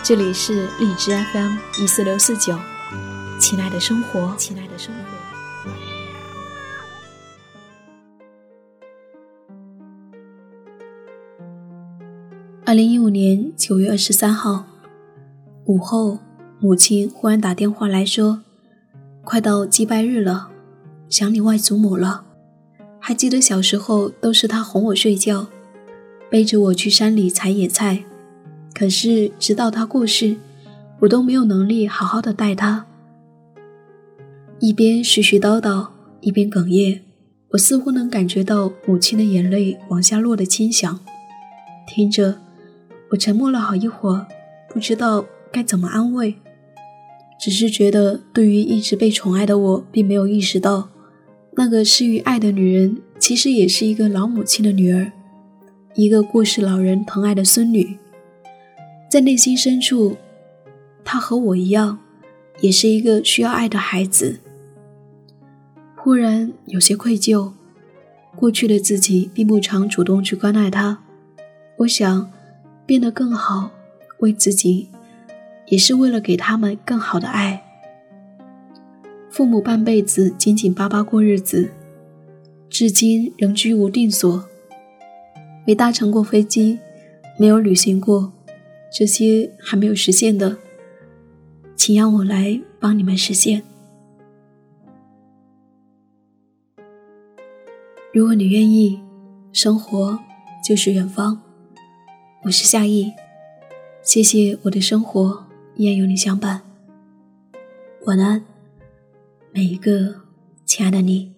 这里是荔枝 FM 一四六四九，亲爱的生活，亲爱的生活。二零一五年九月二十三号午后，母亲忽然打电话来说：“快到祭拜日了，想你外祖母了。还记得小时候都是她哄我睡觉，背着我去山里采野菜。”可是，直到他过世，我都没有能力好好的待他。一边絮絮叨叨，一边哽咽，我似乎能感觉到母亲的眼泪往下落的轻响。听着，我沉默了好一会儿，不知道该怎么安慰，只是觉得对于一直被宠爱的我，并没有意识到，那个失于爱的女人，其实也是一个老母亲的女儿，一个过世老人疼爱的孙女。在内心深处，他和我一样，也是一个需要爱的孩子。忽然有些愧疚，过去的自己并不常主动去关爱他。我想变得更好，为自己，也是为了给他们更好的爱。父母半辈子紧紧巴巴过日子，至今仍居无定所，没搭乘过飞机，没有旅行过。这些还没有实现的，请让我来帮你们实现。如果你愿意，生活就是远方。我是夏意，谢谢我的生活依然有你相伴。晚安，每一个亲爱的你。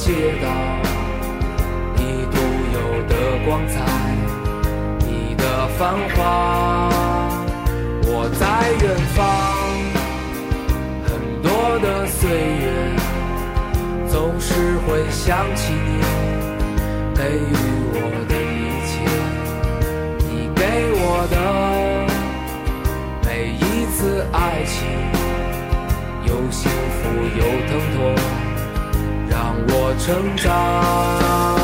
街道，你独有的光彩，你的繁华。我在远方，很多的岁月，总是会想起你给予我的一切，你给我的每一次爱情，有幸福有疼。成长。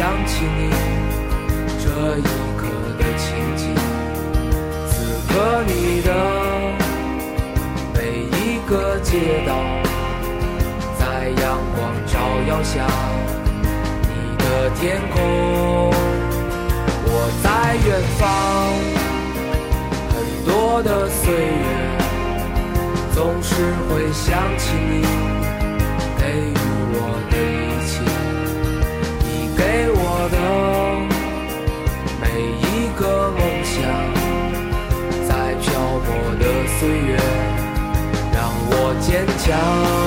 想起你这一刻的情景此刻你的每一个街道在阳光照耀下你的天空。我在远方很多的岁月总是会想起你给予岁月让我坚强。